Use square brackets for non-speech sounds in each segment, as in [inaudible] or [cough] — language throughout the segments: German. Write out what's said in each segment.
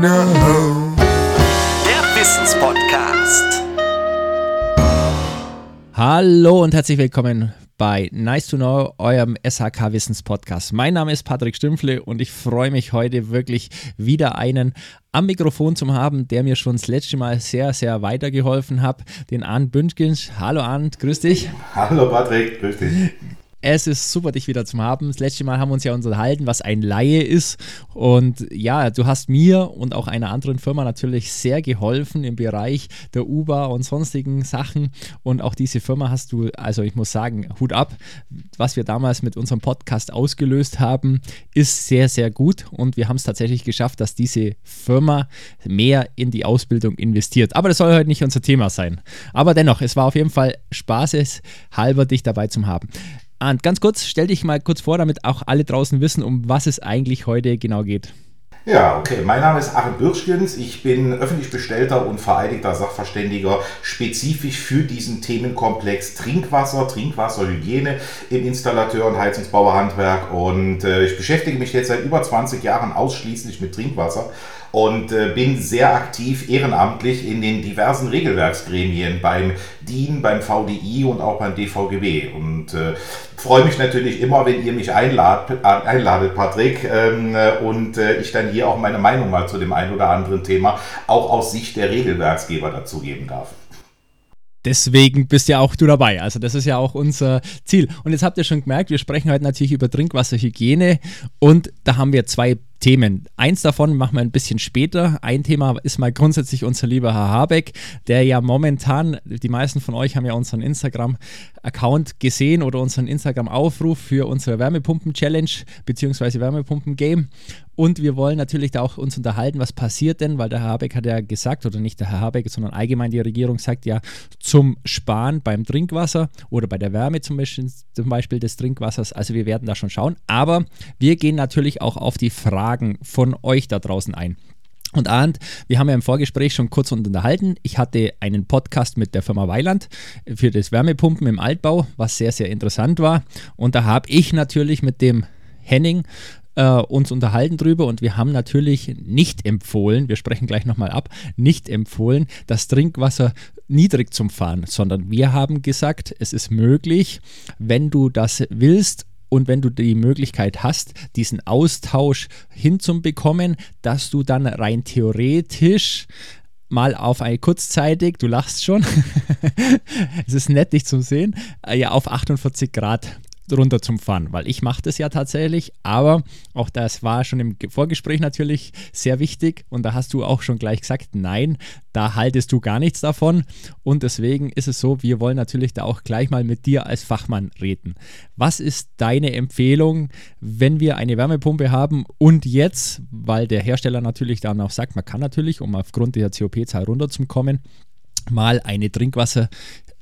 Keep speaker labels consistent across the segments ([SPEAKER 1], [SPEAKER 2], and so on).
[SPEAKER 1] know. Der Wissenspodcast.
[SPEAKER 2] Hallo und herzlich willkommen bei Nice to Know, eurem SHK Wissenspodcast. Mein Name ist Patrick Stümpfle und ich freue mich heute wirklich wieder einen am Mikrofon zu haben, der mir schon das letzte Mal sehr, sehr weitergeholfen hat, den Arndt Bündgens. Hallo Arndt, grüß dich.
[SPEAKER 3] Hallo Patrick, grüß dich.
[SPEAKER 2] Es ist super, dich wieder zu haben. Das letzte Mal haben wir uns ja unterhalten, was ein Laie ist. Und ja, du hast mir und auch einer anderen Firma natürlich sehr geholfen im Bereich der UBA und sonstigen Sachen. Und auch diese Firma hast du, also ich muss sagen, Hut ab. Was wir damals mit unserem Podcast ausgelöst haben, ist sehr, sehr gut. Und wir haben es tatsächlich geschafft, dass diese Firma mehr in die Ausbildung investiert. Aber das soll heute nicht unser Thema sein. Aber dennoch, es war auf jeden Fall spaßeshalber, dich dabei zu haben. Und ganz kurz, stell dich mal kurz vor, damit auch alle draußen wissen, um was es eigentlich heute genau geht.
[SPEAKER 3] Ja, okay. Mein Name ist Arne Birschkens. Ich bin öffentlich bestellter und vereidigter Sachverständiger spezifisch für diesen Themenkomplex Trinkwasser, Trinkwasserhygiene im Installateur- und Heizungsbauerhandwerk. Und äh, ich beschäftige mich jetzt seit über 20 Jahren ausschließlich mit Trinkwasser und äh, bin sehr aktiv ehrenamtlich in den diversen Regelwerksgremien beim DIN, beim VDI und auch beim DVGB. Und äh, freue mich natürlich immer, wenn ihr mich einlad, äh, einladet, Patrick, ähm, und äh, ich dann hier auch meine Meinung mal zu dem einen oder anderen Thema auch aus Sicht der Regelwerksgeber dazugeben darf.
[SPEAKER 2] Deswegen bist ja auch du dabei. Also das ist ja auch unser Ziel. Und jetzt habt ihr schon gemerkt, wir sprechen heute natürlich über Trinkwasserhygiene und da haben wir zwei Themen. Eins davon machen wir ein bisschen später. Ein Thema ist mal grundsätzlich unser lieber Herr Habeck, der ja momentan, die meisten von euch haben ja unseren Instagram-Account gesehen oder unseren Instagram-Aufruf für unsere Wärmepumpen-Challenge bzw. Wärmepumpen-Game. Und wir wollen natürlich da auch uns unterhalten, was passiert denn, weil der Herr Habeck hat ja gesagt, oder nicht der Herr Habeck, sondern allgemein die Regierung sagt ja zum Sparen beim Trinkwasser oder bei der Wärme zum Beispiel, zum Beispiel des Trinkwassers. Also wir werden da schon schauen. Aber wir gehen natürlich auch auf die Frage Fragen von euch da draußen ein. Und Arndt, wir haben ja im Vorgespräch schon kurz unterhalten. Ich hatte einen Podcast mit der Firma Weiland für das Wärmepumpen im Altbau, was sehr, sehr interessant war. Und da habe ich natürlich mit dem Henning äh, uns unterhalten drüber und wir haben natürlich nicht empfohlen, wir sprechen gleich nochmal ab, nicht empfohlen, das Trinkwasser niedrig zum Fahren, sondern wir haben gesagt, es ist möglich, wenn du das willst und wenn du die Möglichkeit hast, diesen Austausch hinzubekommen, dass du dann rein theoretisch mal auf eine kurzzeitig, du lachst schon, [laughs] es ist nett dich zu sehen, äh, ja auf 48 Grad runter zum Fahren, weil ich mache das ja tatsächlich, aber auch das war schon im Vorgespräch natürlich sehr wichtig und da hast du auch schon gleich gesagt, nein, da haltest du gar nichts davon und deswegen ist es so, wir wollen natürlich da auch gleich mal mit dir als Fachmann reden. Was ist deine Empfehlung, wenn wir eine Wärmepumpe haben und jetzt, weil der Hersteller natürlich dann auch sagt, man kann natürlich, um aufgrund der COP-Zahl runterzukommen, mal eine Trinkwasser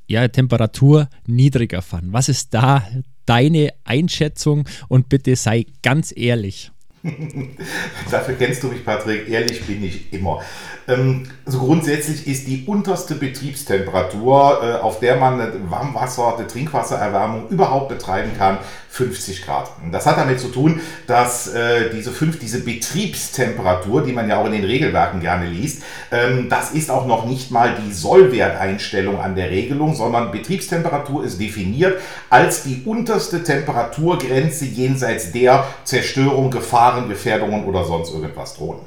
[SPEAKER 2] ja, Temperatur niedriger fahren. Was ist da deine Einschätzung und bitte sei ganz ehrlich. [laughs]
[SPEAKER 3] Dafür kennst du mich, Patrick. Ehrlich bin ich immer. Ähm, also grundsätzlich ist die unterste Betriebstemperatur, äh, auf der man Warmwasser, eine Trinkwassererwärmung überhaupt betreiben kann, 50 Grad. Das hat damit zu tun, dass äh, diese, fünf, diese Betriebstemperatur, die man ja auch in den Regelwerken gerne liest, ähm, das ist auch noch nicht mal die Sollwerteinstellung an der Regelung, sondern Betriebstemperatur ist definiert als die unterste Temperaturgrenze jenseits der Zerstörung, Gefahren, Gefährdungen oder sonst irgendwas drohen.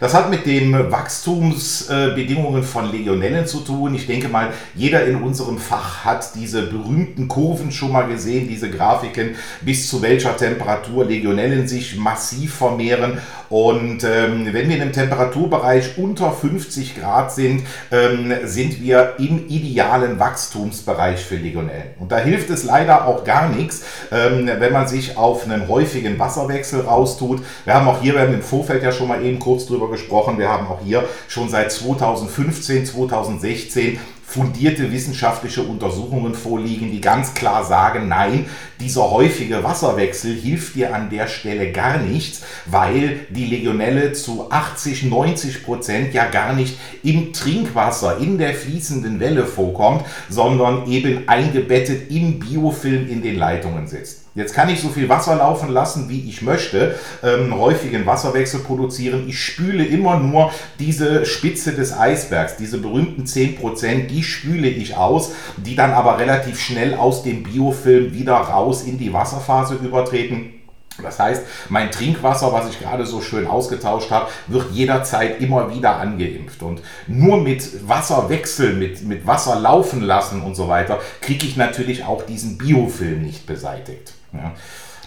[SPEAKER 3] Das hat mit den Wachstumsbedingungen von Legionellen zu tun. Ich denke mal, jeder in unserem Fach hat diese berühmten Kurven schon mal gesehen, diese Grafiken, bis zu welcher Temperatur Legionellen sich massiv vermehren. Und ähm, wenn wir in einem Temperaturbereich unter 50 Grad sind, ähm, sind wir im idealen Wachstumsbereich für Legionellen. Und da hilft es leider auch gar nichts, ähm, wenn man sich auf einen häufigen Wasserwechsel raustut. Wir haben auch hier, im Vorfeld ja schon mal eben kurz drüber gesprochen. Wir haben auch hier schon seit 2015, 2016 fundierte wissenschaftliche Untersuchungen vorliegen, die ganz klar sagen, nein, dieser häufige Wasserwechsel hilft dir an der Stelle gar nichts, weil die Legionelle zu 80, 90 Prozent ja gar nicht im Trinkwasser, in der fließenden Welle vorkommt, sondern eben eingebettet im Biofilm in den Leitungen sitzt. Jetzt kann ich so viel Wasser laufen lassen, wie ich möchte, ähm, häufigen Wasserwechsel produzieren. Ich spüle immer nur diese Spitze des Eisbergs, diese berühmten 10%, die spüle ich aus, die dann aber relativ schnell aus dem Biofilm wieder raus in die Wasserphase übertreten. Das heißt, mein Trinkwasser, was ich gerade so schön ausgetauscht habe, wird jederzeit immer wieder angeimpft. Und nur mit Wasserwechsel, mit, mit Wasser laufen lassen und so weiter, kriege ich natürlich auch diesen Biofilm nicht beseitigt. Ja.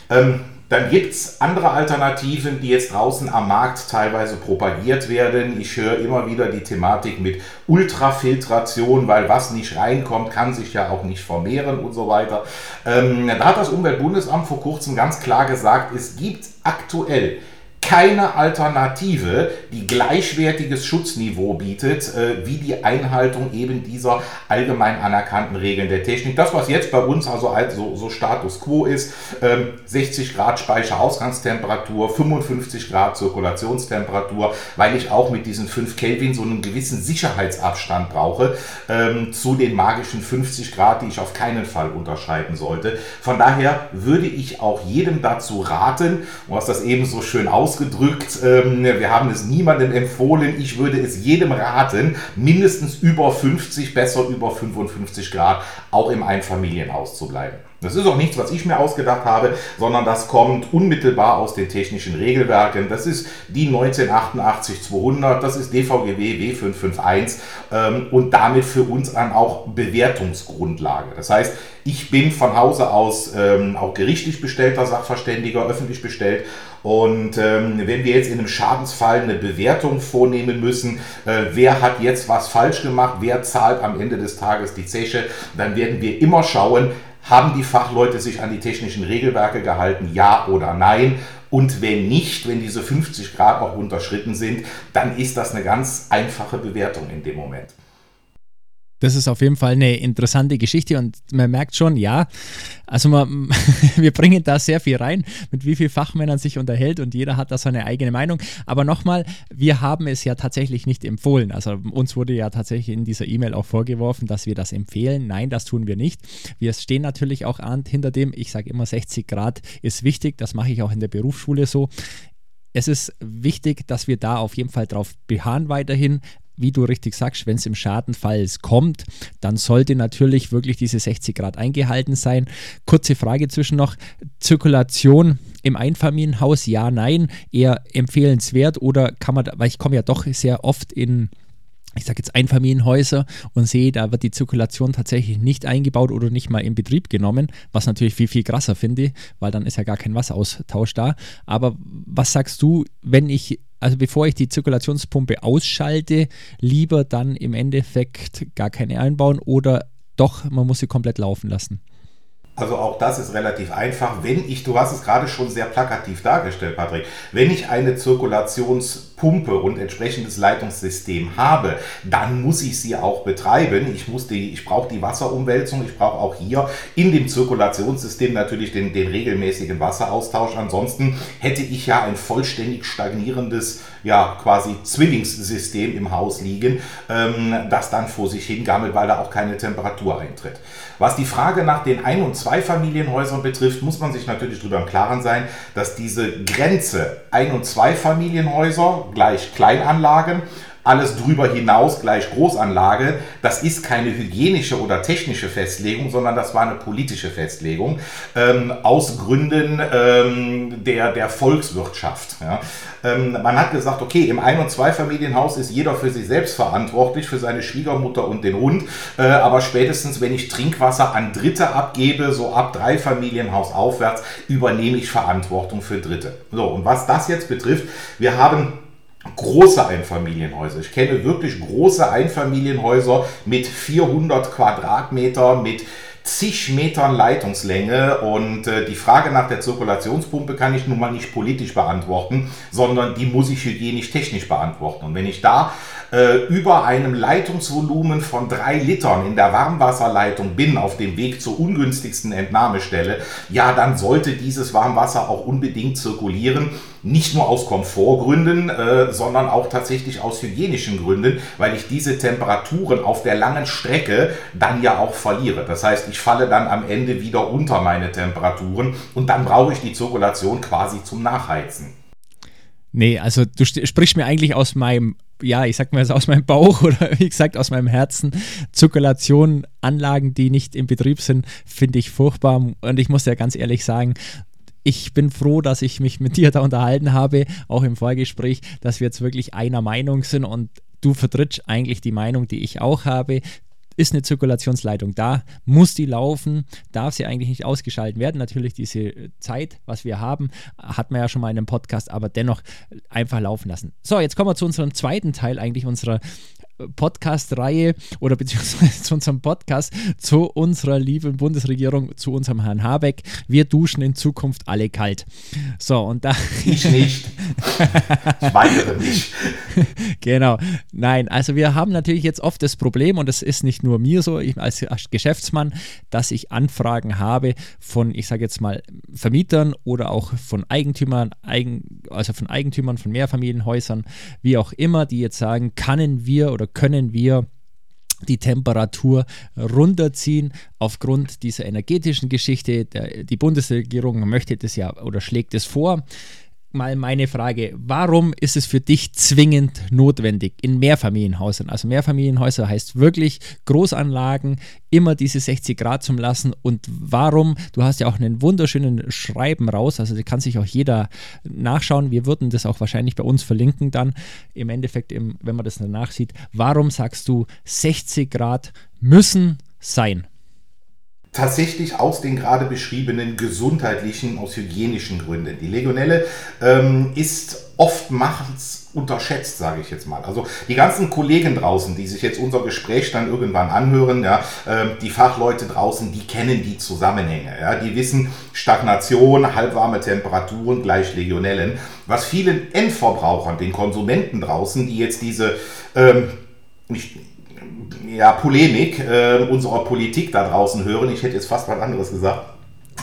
[SPEAKER 3] Ähm, dann gibt es andere Alternativen, die jetzt draußen am Markt teilweise propagiert werden. Ich höre immer wieder die Thematik mit Ultrafiltration, weil was nicht reinkommt, kann sich ja auch nicht vermehren und so weiter. Ähm, da hat das Umweltbundesamt vor kurzem ganz klar gesagt, es gibt aktuell keine Alternative, die gleichwertiges Schutzniveau bietet, äh, wie die Einhaltung eben dieser allgemein anerkannten Regeln der Technik. Das, was jetzt bei uns also als so, so Status quo ist, ähm, 60 Grad Speicherausgangstemperatur, 55 Grad Zirkulationstemperatur, weil ich auch mit diesen 5 Kelvin so einen gewissen Sicherheitsabstand brauche ähm, zu den magischen 50 Grad, die ich auf keinen Fall unterschreiten sollte. Von daher würde ich auch jedem dazu raten, du hast das eben so schön aus ausgedrückt, ähm, wir haben es niemandem empfohlen, ich würde es jedem raten, mindestens über 50, besser über 55 Grad auch im Einfamilienhaus zu bleiben. Das ist auch nichts, was ich mir ausgedacht habe, sondern das kommt unmittelbar aus den technischen Regelwerken. Das ist die 1988-200, das ist DVGW W551 ähm, und damit für uns dann auch Bewertungsgrundlage. Das heißt, ich bin von Hause aus ähm, auch gerichtlich bestellter Sachverständiger, öffentlich bestellt und ähm, wenn wir jetzt in einem Schadensfall eine Bewertung vornehmen müssen, äh, wer hat jetzt was falsch gemacht, wer zahlt am Ende des Tages die Zeche, dann werden wir immer schauen, haben die Fachleute sich an die technischen Regelwerke gehalten, ja oder nein? Und wenn nicht, wenn diese 50 Grad auch unterschritten sind, dann ist das eine ganz einfache Bewertung in dem Moment.
[SPEAKER 2] Das ist auf jeden Fall eine interessante Geschichte und man merkt schon, ja, also man, [laughs] wir bringen da sehr viel rein, mit wie vielen Fachmännern sich unterhält und jeder hat da seine eigene Meinung. Aber nochmal, wir haben es ja tatsächlich nicht empfohlen. Also uns wurde ja tatsächlich in dieser E-Mail auch vorgeworfen, dass wir das empfehlen. Nein, das tun wir nicht. Wir stehen natürlich auch hinter dem, ich sage immer 60 Grad ist wichtig, das mache ich auch in der Berufsschule so es ist wichtig, dass wir da auf jeden Fall drauf beharren weiterhin wie du richtig sagst, wenn es im Schadenfall kommt, dann sollte natürlich wirklich diese 60 Grad eingehalten sein. Kurze Frage zwischen noch: Zirkulation im Einfamilienhaus, ja, nein, eher empfehlenswert oder kann man, weil ich komme ja doch sehr oft in ich sage jetzt Einfamilienhäuser und sehe, da wird die Zirkulation tatsächlich nicht eingebaut oder nicht mal in Betrieb genommen, was natürlich viel, viel krasser finde, weil dann ist ja gar kein Wasseraustausch da. Aber was sagst du, wenn ich also bevor ich die Zirkulationspumpe ausschalte, lieber dann im Endeffekt gar keine einbauen oder doch, man muss sie komplett laufen lassen.
[SPEAKER 3] Also auch das ist relativ einfach. Wenn ich, du hast es gerade schon sehr plakativ dargestellt, Patrick, wenn ich eine Zirkulationspumpe und entsprechendes Leitungssystem habe, dann muss ich sie auch betreiben. Ich, muss die, ich brauche die Wasserumwälzung, ich brauche auch hier in dem Zirkulationssystem natürlich den, den regelmäßigen Wasseraustausch. Ansonsten hätte ich ja ein vollständig stagnierendes, ja quasi Zwillingssystem im Haus liegen, ähm, das dann vor sich hingammelt, weil da auch keine Temperatur eintritt. Was die Frage nach den Ein- und Zweifamilienhäusern betrifft, muss man sich natürlich darüber im Klaren sein, dass diese Grenze Ein- und Zweifamilienhäuser gleich Kleinanlagen alles drüber hinaus gleich Großanlage, das ist keine hygienische oder technische Festlegung, sondern das war eine politische Festlegung ähm, aus Gründen ähm, der, der Volkswirtschaft. Ja. Ähm, man hat gesagt, okay, im Ein- und Zweifamilienhaus ist jeder für sich selbst verantwortlich, für seine Schwiegermutter und den Hund, äh, aber spätestens, wenn ich Trinkwasser an Dritte abgebe, so ab drei Familienhaus aufwärts, übernehme ich Verantwortung für Dritte. So, und was das jetzt betrifft, wir haben große Einfamilienhäuser. Ich kenne wirklich große Einfamilienhäuser mit 400 Quadratmeter, mit zig Metern Leitungslänge und äh, die Frage nach der Zirkulationspumpe kann ich nun mal nicht politisch beantworten, sondern die muss ich hygienisch-technisch beantworten. Und wenn ich da äh, über einem Leitungsvolumen von drei Litern in der Warmwasserleitung bin, auf dem Weg zur ungünstigsten Entnahmestelle, ja, dann sollte dieses Warmwasser auch unbedingt zirkulieren. Nicht nur aus Komfortgründen, äh, sondern auch tatsächlich aus hygienischen Gründen, weil ich diese Temperaturen auf der langen Strecke dann ja auch verliere. Das heißt, ich falle dann am Ende wieder unter meine Temperaturen und dann brauche ich die Zirkulation quasi zum Nachheizen.
[SPEAKER 2] Nee, also du sprichst mir eigentlich aus meinem, ja, ich sag mal aus meinem Bauch [laughs] oder wie gesagt aus meinem Herzen. Zirkulation, Anlagen, die nicht in Betrieb sind, finde ich furchtbar. Und ich muss ja ganz ehrlich sagen, ich bin froh, dass ich mich mit dir da unterhalten habe, auch im Vorgespräch, dass wir jetzt wirklich einer Meinung sind und du vertrittst eigentlich die Meinung, die ich auch habe. Ist eine Zirkulationsleitung da? Muss die laufen? Darf sie eigentlich nicht ausgeschaltet werden? Natürlich diese Zeit, was wir haben, hat man ja schon mal in einem Podcast, aber dennoch einfach laufen lassen. So, jetzt kommen wir zu unserem zweiten Teil eigentlich unserer Podcast-Reihe oder beziehungsweise [laughs] zu unserem Podcast zu unserer lieben Bundesregierung, zu unserem Herrn Habeck. Wir duschen in Zukunft alle kalt. So, und da.
[SPEAKER 3] Ich nicht. ich weigere mich. [laughs]
[SPEAKER 2] Genau. Nein, also wir haben natürlich jetzt oft das Problem, und das ist nicht nur mir so, ich als Geschäftsmann, dass ich Anfragen habe von, ich sage jetzt mal, Vermietern oder auch von Eigentümern, also von Eigentümern von Mehrfamilienhäusern, wie auch immer, die jetzt sagen, können wir oder können wir die Temperatur runterziehen aufgrund dieser energetischen Geschichte. Der, die Bundesregierung möchte das ja oder schlägt es vor mal meine Frage, warum ist es für dich zwingend notwendig in Mehrfamilienhäusern? Also Mehrfamilienhäuser heißt wirklich Großanlagen, immer diese 60 Grad zum Lassen und warum, du hast ja auch einen wunderschönen Schreiben raus, also da kann sich auch jeder nachschauen, wir würden das auch wahrscheinlich bei uns verlinken dann im Endeffekt, im, wenn man das danach sieht, warum sagst du 60 Grad müssen sein?
[SPEAKER 3] Tatsächlich aus den gerade beschriebenen gesundheitlichen, aus hygienischen Gründen. Die Legionelle ähm, ist oftmals unterschätzt, sage ich jetzt mal. Also die ganzen Kollegen draußen, die sich jetzt unser Gespräch dann irgendwann anhören, ja, äh, die Fachleute draußen, die kennen die Zusammenhänge. Ja, die wissen Stagnation, halbwarme Temperaturen gleich Legionellen. Was vielen Endverbrauchern, den Konsumenten draußen, die jetzt diese ähm, nicht, ja, Polemik äh, unserer Politik da draußen hören, ich hätte jetzt fast was anderes gesagt,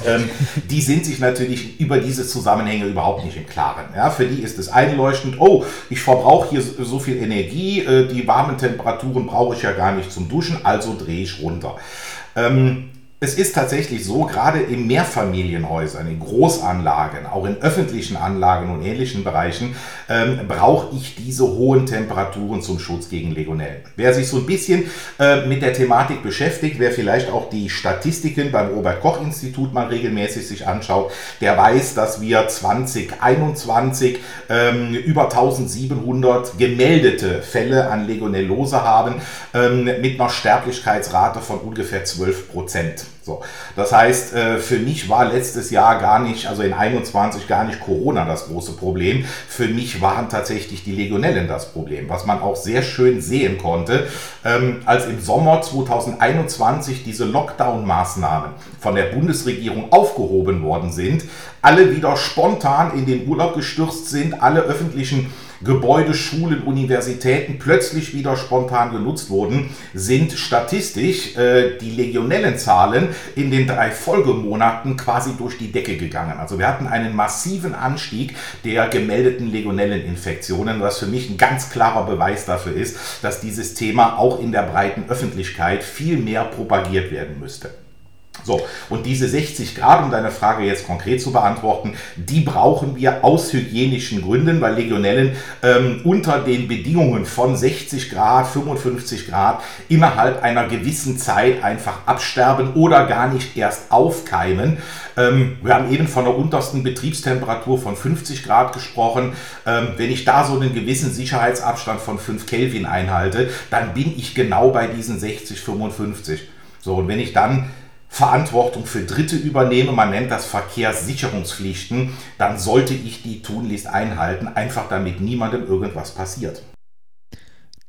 [SPEAKER 3] ähm, die sind sich natürlich über diese Zusammenhänge überhaupt nicht im Klaren. Ja, für die ist es einleuchtend, oh, ich verbrauche hier so viel Energie, äh, die warmen Temperaturen brauche ich ja gar nicht zum Duschen, also drehe ich runter. Ähm, es ist tatsächlich so, gerade in Mehrfamilienhäusern, in Großanlagen, auch in öffentlichen Anlagen und ähnlichen Bereichen, ähm, brauche ich diese hohen Temperaturen zum Schutz gegen Legionellen. Wer sich so ein bisschen äh, mit der Thematik beschäftigt, wer vielleicht auch die Statistiken beim Robert Koch Institut mal regelmäßig sich anschaut, der weiß, dass wir 2021 ähm, über 1700 gemeldete Fälle an Legionellose haben, ähm, mit einer Sterblichkeitsrate von ungefähr 12 Prozent. So, das heißt, äh, für mich war letztes Jahr gar nicht, also in 21 gar nicht Corona das große Problem. Für mich waren tatsächlich die Legionellen das Problem, was man auch sehr schön sehen konnte, ähm, als im Sommer 2021 diese Lockdown-Maßnahmen von der Bundesregierung aufgehoben worden sind, alle wieder spontan in den Urlaub gestürzt sind, alle öffentlichen Gebäude, Schulen, Universitäten plötzlich wieder spontan genutzt wurden, sind statistisch äh, die Legionellenzahlen in den drei Folgemonaten quasi durch die Decke gegangen. Also wir hatten einen massiven Anstieg der gemeldeten Legionelleninfektionen, was für mich ein ganz klarer Beweis dafür ist, dass dieses Thema auch in der breiten Öffentlichkeit viel mehr propagiert werden müsste. So, und diese 60 Grad, um deine Frage jetzt konkret zu beantworten, die brauchen wir aus hygienischen Gründen, weil Legionellen ähm, unter den Bedingungen von 60 Grad, 55 Grad innerhalb einer gewissen Zeit einfach absterben oder gar nicht erst aufkeimen. Ähm, wir haben eben von der untersten Betriebstemperatur von 50 Grad gesprochen. Ähm, wenn ich da so einen gewissen Sicherheitsabstand von 5 Kelvin einhalte, dann bin ich genau bei diesen 60, 55. So, und wenn ich dann Verantwortung für Dritte übernehme, man nennt das Verkehrssicherungspflichten, dann sollte ich die tunlichst einhalten, einfach damit niemandem irgendwas passiert.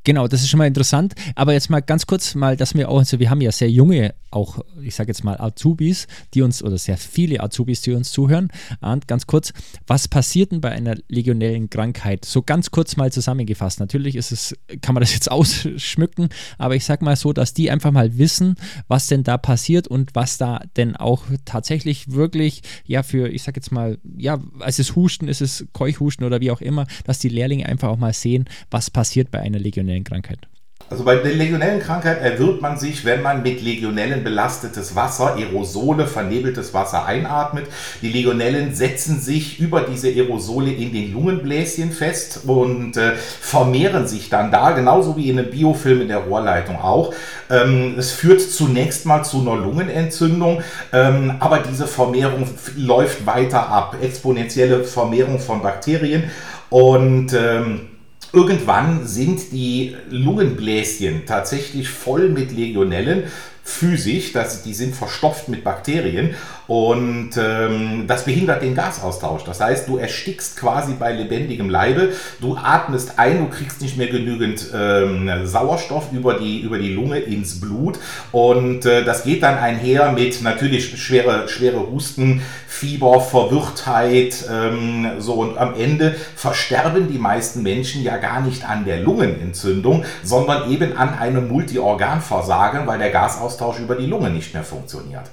[SPEAKER 2] Genau, das ist schon mal interessant. Aber jetzt mal ganz kurz mal, dass wir auch, also wir haben ja sehr junge, auch ich sage jetzt mal Azubis, die uns, oder sehr viele Azubis, die uns zuhören. Und ganz kurz, was passiert denn bei einer legionellen Krankheit? So ganz kurz mal zusammengefasst. Natürlich ist es, kann man das jetzt [laughs] ausschmücken, aber ich sage mal so, dass die einfach mal wissen, was denn da passiert und was da denn auch tatsächlich wirklich, ja, für, ich sage jetzt mal, ja, es ist Husten, es ist Keuchhusten oder wie auch immer, dass die Lehrlinge einfach auch mal sehen, was passiert bei einer legionellen Legionellenkrankheit?
[SPEAKER 3] Also bei der Legionellenkrankheit erwirbt man sich, wenn man mit Legionellen belastetes Wasser, Aerosole, vernebeltes Wasser einatmet. Die Legionellen setzen sich über diese Aerosole in den Lungenbläschen fest und äh, vermehren sich dann da, genauso wie in einem Biofilm in der Rohrleitung auch. Ähm, es führt zunächst mal zu einer Lungenentzündung, ähm, aber diese Vermehrung läuft weiter ab. Exponentielle Vermehrung von Bakterien und ähm, Irgendwann sind die Lungenbläschen tatsächlich voll mit Legionellen physisch, das, die sind verstopft mit Bakterien und ähm, das behindert den Gasaustausch. Das heißt, du erstickst quasi bei lebendigem Leibe, du atmest ein, du kriegst nicht mehr genügend ähm, Sauerstoff über die, über die Lunge ins Blut und äh, das geht dann einher mit natürlich schwere, schwere Husten, Fieber, Verwirrtheit, ähm, so und am Ende versterben die meisten Menschen ja gar nicht an der Lungenentzündung, sondern eben an einem Multiorganversagen, weil der Gasaustausch über die Lunge nicht mehr funktioniert.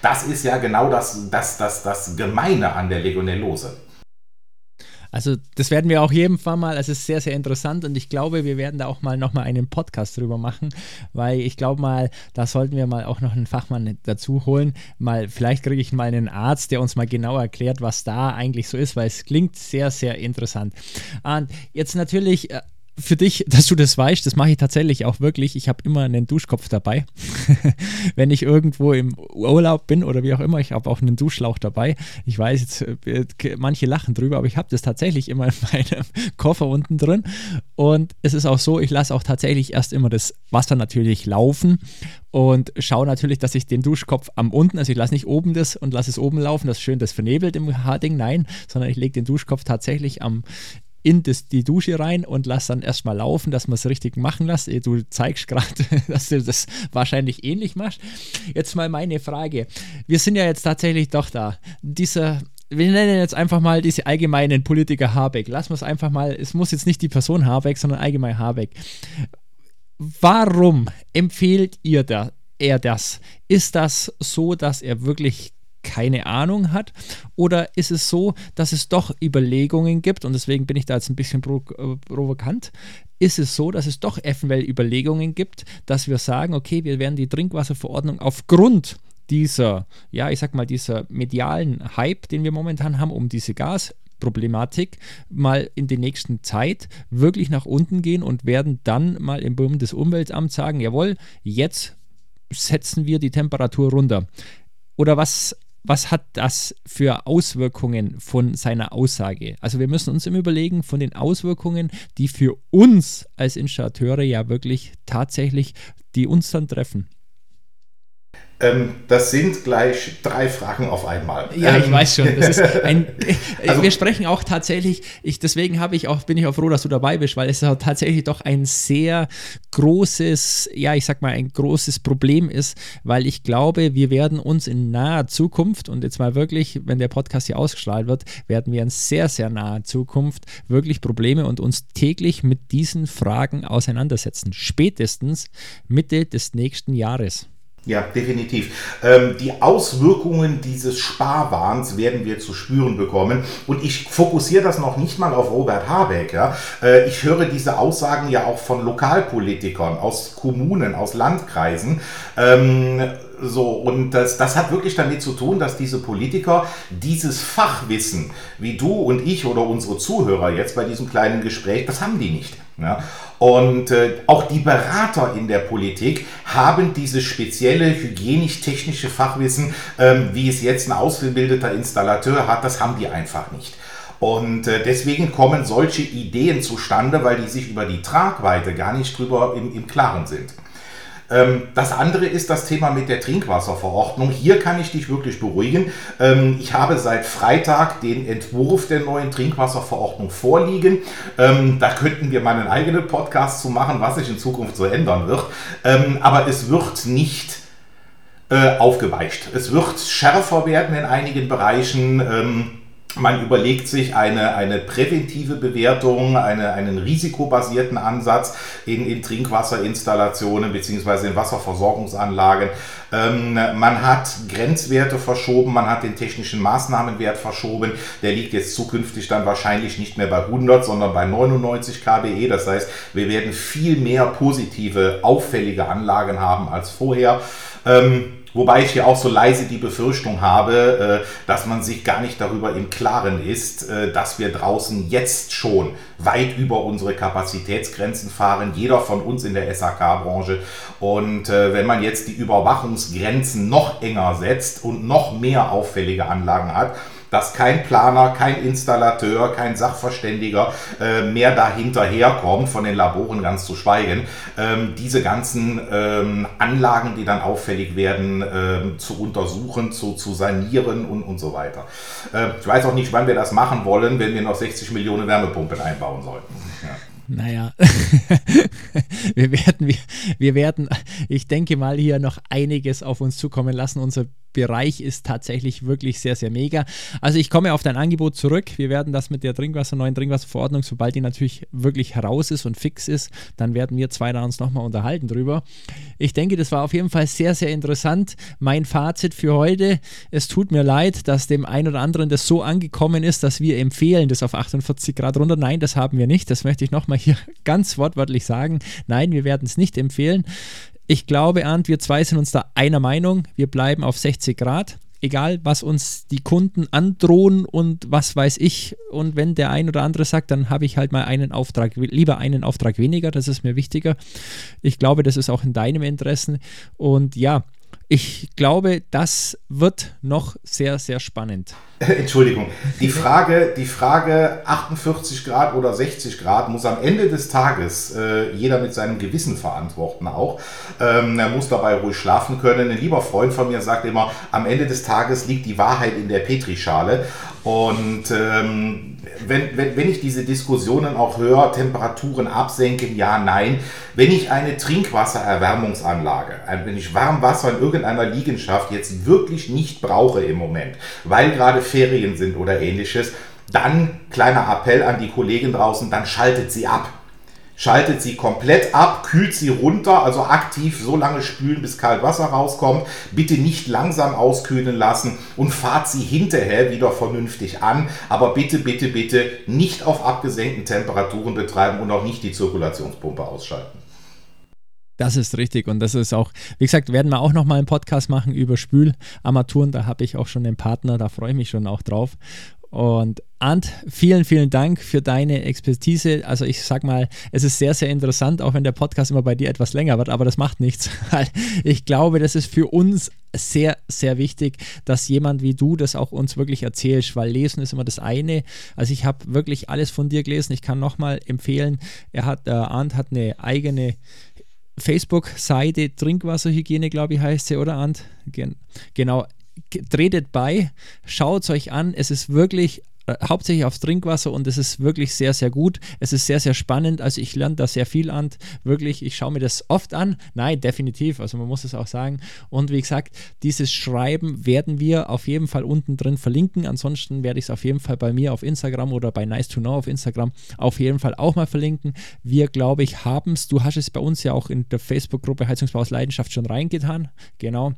[SPEAKER 3] Das ist ja genau genau das, das, das, das Gemeine an der Legionellose.
[SPEAKER 2] Also das werden wir auch jeden Fall mal, es ist sehr, sehr interessant und ich glaube, wir werden da auch mal nochmal einen Podcast drüber machen, weil ich glaube mal, da sollten wir mal auch noch einen Fachmann dazu holen. Mal, vielleicht kriege ich mal einen Arzt, der uns mal genau erklärt, was da eigentlich so ist, weil es klingt sehr, sehr interessant. Und jetzt natürlich äh, für dich, [laughs] dass du das weißt, das mache ich tatsächlich auch wirklich. Ich habe immer einen Duschkopf dabei. [laughs] Wenn ich irgendwo im Urlaub bin oder wie auch immer, ich habe auch einen Duschlauch dabei. Ich weiß jetzt, äh, manche lachen drüber, aber ich habe das tatsächlich immer in [laughs] meinem Koffer unten drin. Und es ist auch so, ich lasse auch tatsächlich erst immer das Wasser natürlich laufen und schaue natürlich, dass ich den Duschkopf am unten, also ich lasse nicht oben das und lasse es oben laufen, das ist schön das vernebelt im Haarding, nein, sondern ich lege den Duschkopf tatsächlich am in das, die Dusche rein und lass dann erstmal laufen, dass man es richtig machen lässt. Du zeigst gerade, [laughs] dass du das wahrscheinlich ähnlich machst. Jetzt mal meine Frage. Wir sind ja jetzt tatsächlich doch da. Dieser wir nennen jetzt einfach mal diese allgemeinen Politiker Habeck. Lassen wir es einfach mal, es muss jetzt nicht die Person Habeck, sondern allgemein Habeck. Warum empfehlt ihr da, er das? Ist das so, dass er wirklich keine Ahnung hat? Oder ist es so, dass es doch Überlegungen gibt, und deswegen bin ich da jetzt ein bisschen äh, provokant, ist es so, dass es doch eventuell Überlegungen gibt, dass wir sagen, okay, wir werden die Trinkwasserverordnung aufgrund dieser, ja, ich sag mal, dieser medialen Hype, den wir momentan haben, um diese Gasproblematik mal in der nächsten Zeit wirklich nach unten gehen und werden dann mal im Bundesumweltamt sagen, jawohl, jetzt setzen wir die Temperatur runter. Oder was was hat das für Auswirkungen von seiner Aussage? Also wir müssen uns immer überlegen von den Auswirkungen, die für uns als Installateure ja wirklich tatsächlich, die uns dann treffen.
[SPEAKER 3] Ähm, das sind gleich drei Fragen auf einmal.
[SPEAKER 2] Ja, ich ähm, weiß schon. [laughs] Ein, also, wir sprechen auch tatsächlich, ich, deswegen habe ich auch, bin ich auch froh, dass du dabei bist, weil es tatsächlich doch ein sehr großes, ja, ich sag mal, ein großes Problem ist, weil ich glaube, wir werden uns in naher Zukunft, und jetzt mal wirklich, wenn der Podcast hier ausgestrahlt wird, werden wir in sehr, sehr naher Zukunft wirklich Probleme und uns täglich mit diesen Fragen auseinandersetzen. Spätestens Mitte des nächsten Jahres.
[SPEAKER 3] Ja, definitiv. Ähm, die Auswirkungen dieses Sparwahns werden wir zu spüren bekommen. Und ich fokussiere das noch nicht mal auf Robert Habeck. Ja? Äh, ich höre diese Aussagen ja auch von Lokalpolitikern aus Kommunen, aus Landkreisen. Ähm, so, und das, das hat wirklich damit zu tun, dass diese Politiker dieses Fachwissen, wie du und ich oder unsere Zuhörer jetzt bei diesem kleinen Gespräch, das haben die nicht. Ja? Und äh, auch die Berater in der Politik haben dieses spezielle hygienisch-technische Fachwissen, ähm, wie es jetzt ein ausgebildeter Installateur hat, das haben die einfach nicht. Und äh, deswegen kommen solche Ideen zustande, weil die sich über die Tragweite gar nicht drüber im, im Klaren sind. Ähm, das andere ist das Thema mit der Trinkwasserverordnung. Hier kann ich dich wirklich beruhigen. Ähm, ich habe seit Freitag den Entwurf der neuen Trinkwasserverordnung vorliegen. Ähm, da könnten wir mal einen eigenen Podcast zu machen, was sich in Zukunft so ändern wird. aber es wird nicht äh, aufgeweicht. Es wird schärfer werden in einigen Bereichen. Man überlegt sich eine, eine präventive Bewertung, eine, einen risikobasierten Ansatz in, in Trinkwasserinstallationen bzw. in Wasserversorgungsanlagen. Ähm, man hat Grenzwerte verschoben, man hat den technischen Maßnahmenwert verschoben. Der liegt jetzt zukünftig dann wahrscheinlich nicht mehr bei 100, sondern bei 99 kBE. Das heißt, wir werden viel mehr positive, auffällige Anlagen haben als vorher. Ähm, Wobei ich hier auch so leise die Befürchtung habe, äh, dass man sich gar nicht darüber im Klaren ist, äh, dass wir draußen jetzt schon weit über unsere Kapazitätsgrenzen fahren, jeder von uns in der SAK-Branche. Und äh, wenn man jetzt die Überwachungsgrenzen noch enger setzt und noch mehr auffällige Anlagen hat, dass kein Planer, kein Installateur, kein Sachverständiger äh, mehr dahinterherkommt, von den Laboren ganz zu schweigen, ähm, diese ganzen ähm, Anlagen, die dann auffällig werden, ähm, zu untersuchen, zu, zu sanieren und, und so weiter. Äh, ich weiß auch nicht, wann wir das machen wollen, wenn wir noch 60 Millionen Wärmepumpen einbauen sollten. Ja.
[SPEAKER 2] Naja, [laughs] wir werden, wir, wir werden, ich denke mal, hier noch einiges auf uns zukommen lassen. Unser Bereich ist tatsächlich wirklich sehr, sehr mega. Also ich komme auf dein Angebot zurück. Wir werden das mit der Trinkwasser, neuen Trinkwasserverordnung, sobald die natürlich wirklich heraus ist und fix ist, dann werden wir zwei da uns nochmal unterhalten drüber. Ich denke, das war auf jeden Fall sehr, sehr interessant. Mein Fazit für heute, es tut mir leid, dass dem einen oder anderen das so angekommen ist, dass wir empfehlen, das auf 48 Grad runter. Nein, das haben wir nicht. Das möchte ich nochmal hier ganz wortwörtlich sagen. Nein, wir werden es nicht empfehlen. Ich glaube, Arndt, wir zwei sind uns da einer Meinung. Wir bleiben auf 60 Grad. Egal, was uns die Kunden androhen und was weiß ich. Und wenn der ein oder andere sagt, dann habe ich halt mal einen Auftrag, lieber einen Auftrag weniger, das ist mir wichtiger. Ich glaube, das ist auch in deinem Interesse. Und ja, ich glaube, das wird noch sehr, sehr spannend. [laughs]
[SPEAKER 3] Entschuldigung. Die Frage, die Frage 48 Grad oder 60 Grad muss am Ende des Tages äh, jeder mit seinem Gewissen verantworten auch. Ähm, er muss dabei ruhig schlafen können. Ein lieber Freund von mir sagt immer, am Ende des Tages liegt die Wahrheit in der Petrischale. Und ähm, wenn, wenn, wenn ich diese Diskussionen auch höre, Temperaturen absenken, ja, nein. Wenn ich eine Trinkwassererwärmungsanlage, wenn ich Warmwasser in irgendeiner Liegenschaft jetzt wirklich nicht brauche im Moment, weil gerade Ferien sind oder ähnliches, dann kleiner Appell an die Kollegen draußen, dann schaltet sie ab schaltet sie komplett ab, kühlt sie runter, also aktiv so lange spülen, bis kalt Wasser rauskommt. Bitte nicht langsam auskühlen lassen und fahrt sie hinterher wieder vernünftig an. Aber bitte, bitte, bitte nicht auf abgesenkten Temperaturen betreiben und auch nicht die Zirkulationspumpe ausschalten.
[SPEAKER 2] Das ist richtig und das ist auch, wie gesagt, werden wir auch nochmal einen Podcast machen über Spülarmaturen. Da habe ich auch schon einen Partner, da freue ich mich schon auch drauf. Und Ant, vielen, vielen Dank für deine Expertise. Also ich sag mal, es ist sehr, sehr interessant, auch wenn der Podcast immer bei dir etwas länger wird, aber das macht nichts. [laughs] Ich glaube, das ist für uns sehr, sehr wichtig, dass jemand wie du das auch uns wirklich erzählst, weil lesen ist immer das eine. Also ich habe wirklich alles von dir gelesen. Ich kann nochmal empfehlen, er hat, äh, Arndt hat eine eigene Facebook-Seite, Trinkwasserhygiene, glaube ich, heißt sie, oder Arndt? Gen genau, tretet bei, schaut es euch an. Es ist wirklich äh, hauptsächlich aufs Trinkwasser und es ist wirklich sehr, sehr gut. Es ist sehr, sehr spannend. Also ich lerne da sehr viel an. Wirklich, ich schaue mir das oft an. Nein, definitiv. Also man muss es auch sagen. Und wie gesagt, dieses Schreiben werden wir auf jeden Fall unten drin verlinken. Ansonsten werde ich es auf jeden Fall bei mir auf Instagram oder bei Nice to Know auf Instagram auf jeden Fall auch mal verlinken. Wir, glaube ich, haben es. Du hast es bei uns ja auch in der Facebook-Gruppe Heizungsbau aus Leidenschaft schon reingetan. Genau.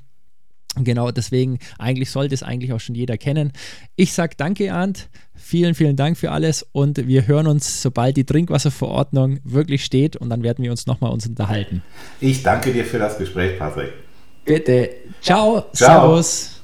[SPEAKER 2] Genau, deswegen eigentlich sollte es eigentlich auch schon jeder kennen. Ich sage danke, Arndt. Vielen, vielen Dank für alles und wir hören uns, sobald die Trinkwasserverordnung wirklich steht und dann werden wir uns nochmal uns unterhalten.
[SPEAKER 3] Ich danke dir für das Gespräch, Patrick.
[SPEAKER 2] Bitte. Ciao. Ciao. Servus.